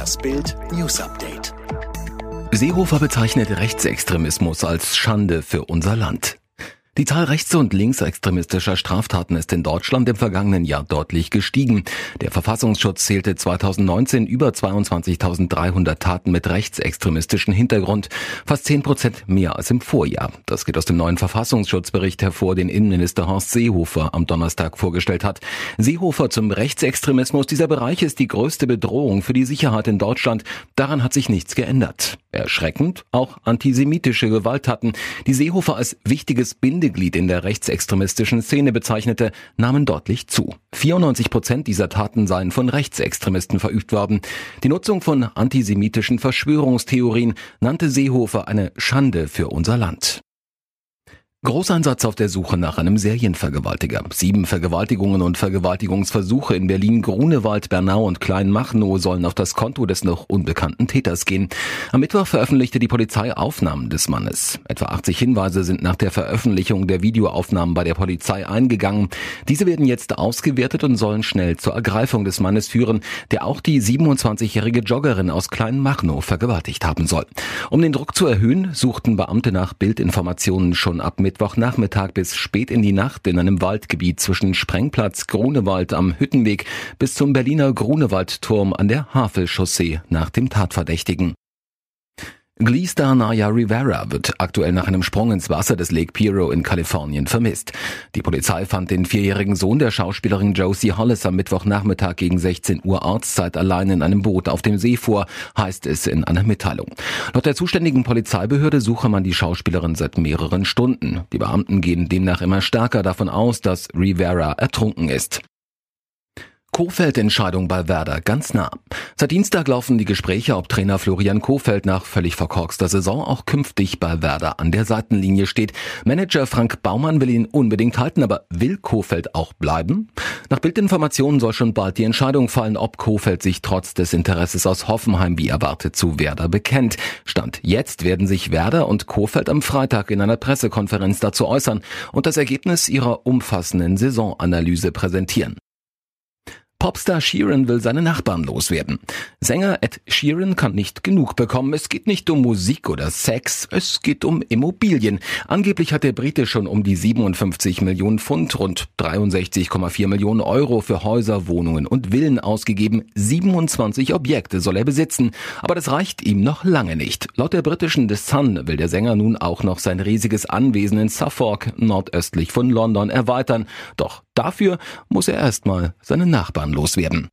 Das Bild News Update. Seehofer bezeichnet Rechtsextremismus als Schande für unser Land. Die Zahl rechts- und linksextremistischer Straftaten ist in Deutschland im vergangenen Jahr deutlich gestiegen. Der Verfassungsschutz zählte 2019 über 22.300 Taten mit rechtsextremistischem Hintergrund, fast 10 Prozent mehr als im Vorjahr. Das geht aus dem neuen Verfassungsschutzbericht hervor, den Innenminister Horst Seehofer am Donnerstag vorgestellt hat. Seehofer zum Rechtsextremismus. Dieser Bereich ist die größte Bedrohung für die Sicherheit in Deutschland. Daran hat sich nichts geändert. Erschreckend auch antisemitische Gewalttaten, die Seehofer als wichtiges Bindeglied in der rechtsextremistischen Szene bezeichnete, nahmen deutlich zu. 94 Prozent dieser Taten seien von Rechtsextremisten verübt worden. Die Nutzung von antisemitischen Verschwörungstheorien nannte Seehofer eine Schande für unser Land. Großeinsatz auf der Suche nach einem Serienvergewaltiger. Sieben Vergewaltigungen und Vergewaltigungsversuche in Berlin, Grunewald, Bernau und Kleinmachnow sollen auf das Konto des noch unbekannten Täters gehen. Am Mittwoch veröffentlichte die Polizei Aufnahmen des Mannes. Etwa 80 Hinweise sind nach der Veröffentlichung der Videoaufnahmen bei der Polizei eingegangen. Diese werden jetzt ausgewertet und sollen schnell zur Ergreifung des Mannes führen, der auch die 27-jährige Joggerin aus Kleinmachnow vergewaltigt haben soll. Um den Druck zu erhöhen, suchten Beamte nach Bildinformationen schon ab Mittwochnachmittag bis spät in die Nacht in einem Waldgebiet zwischen Sprengplatz Grunewald am Hüttenweg bis zum Berliner Grunewaldturm an der Havelchaussee nach dem Tatverdächtigen. Glee-Star Naya Rivera wird aktuell nach einem Sprung ins Wasser des Lake Piero in Kalifornien vermisst. Die Polizei fand den vierjährigen Sohn der Schauspielerin Josie Hollis am Mittwochnachmittag gegen 16 Uhr Ortszeit allein in einem Boot auf dem See vor, heißt es in einer Mitteilung. Laut der zuständigen Polizeibehörde suche man die Schauspielerin seit mehreren Stunden. Die Beamten gehen demnach immer stärker davon aus, dass Rivera ertrunken ist. Kofeld-Entscheidung bei Werder ganz nah. Seit Dienstag laufen die Gespräche, ob Trainer Florian Kofeld nach völlig verkorkster Saison auch künftig bei Werder an der Seitenlinie steht. Manager Frank Baumann will ihn unbedingt halten, aber will Kofeld auch bleiben? Nach Bildinformationen soll schon bald die Entscheidung fallen, ob Kofeld sich trotz des Interesses aus Hoffenheim wie erwartet zu Werder bekennt. Stand jetzt werden sich Werder und Kofeld am Freitag in einer Pressekonferenz dazu äußern und das Ergebnis ihrer umfassenden Saisonanalyse präsentieren. Popstar Sheeran will seine Nachbarn loswerden. Sänger Ed Sheeran kann nicht genug bekommen. Es geht nicht um Musik oder Sex, es geht um Immobilien. Angeblich hat der Brite schon um die 57 Millionen Pfund, rund 63,4 Millionen Euro für Häuser, Wohnungen und Villen ausgegeben. 27 Objekte soll er besitzen. Aber das reicht ihm noch lange nicht. Laut der britischen The Sun will der Sänger nun auch noch sein riesiges Anwesen in Suffolk, nordöstlich von London, erweitern. Doch dafür muss er erstmal seine Nachbarn loswerden.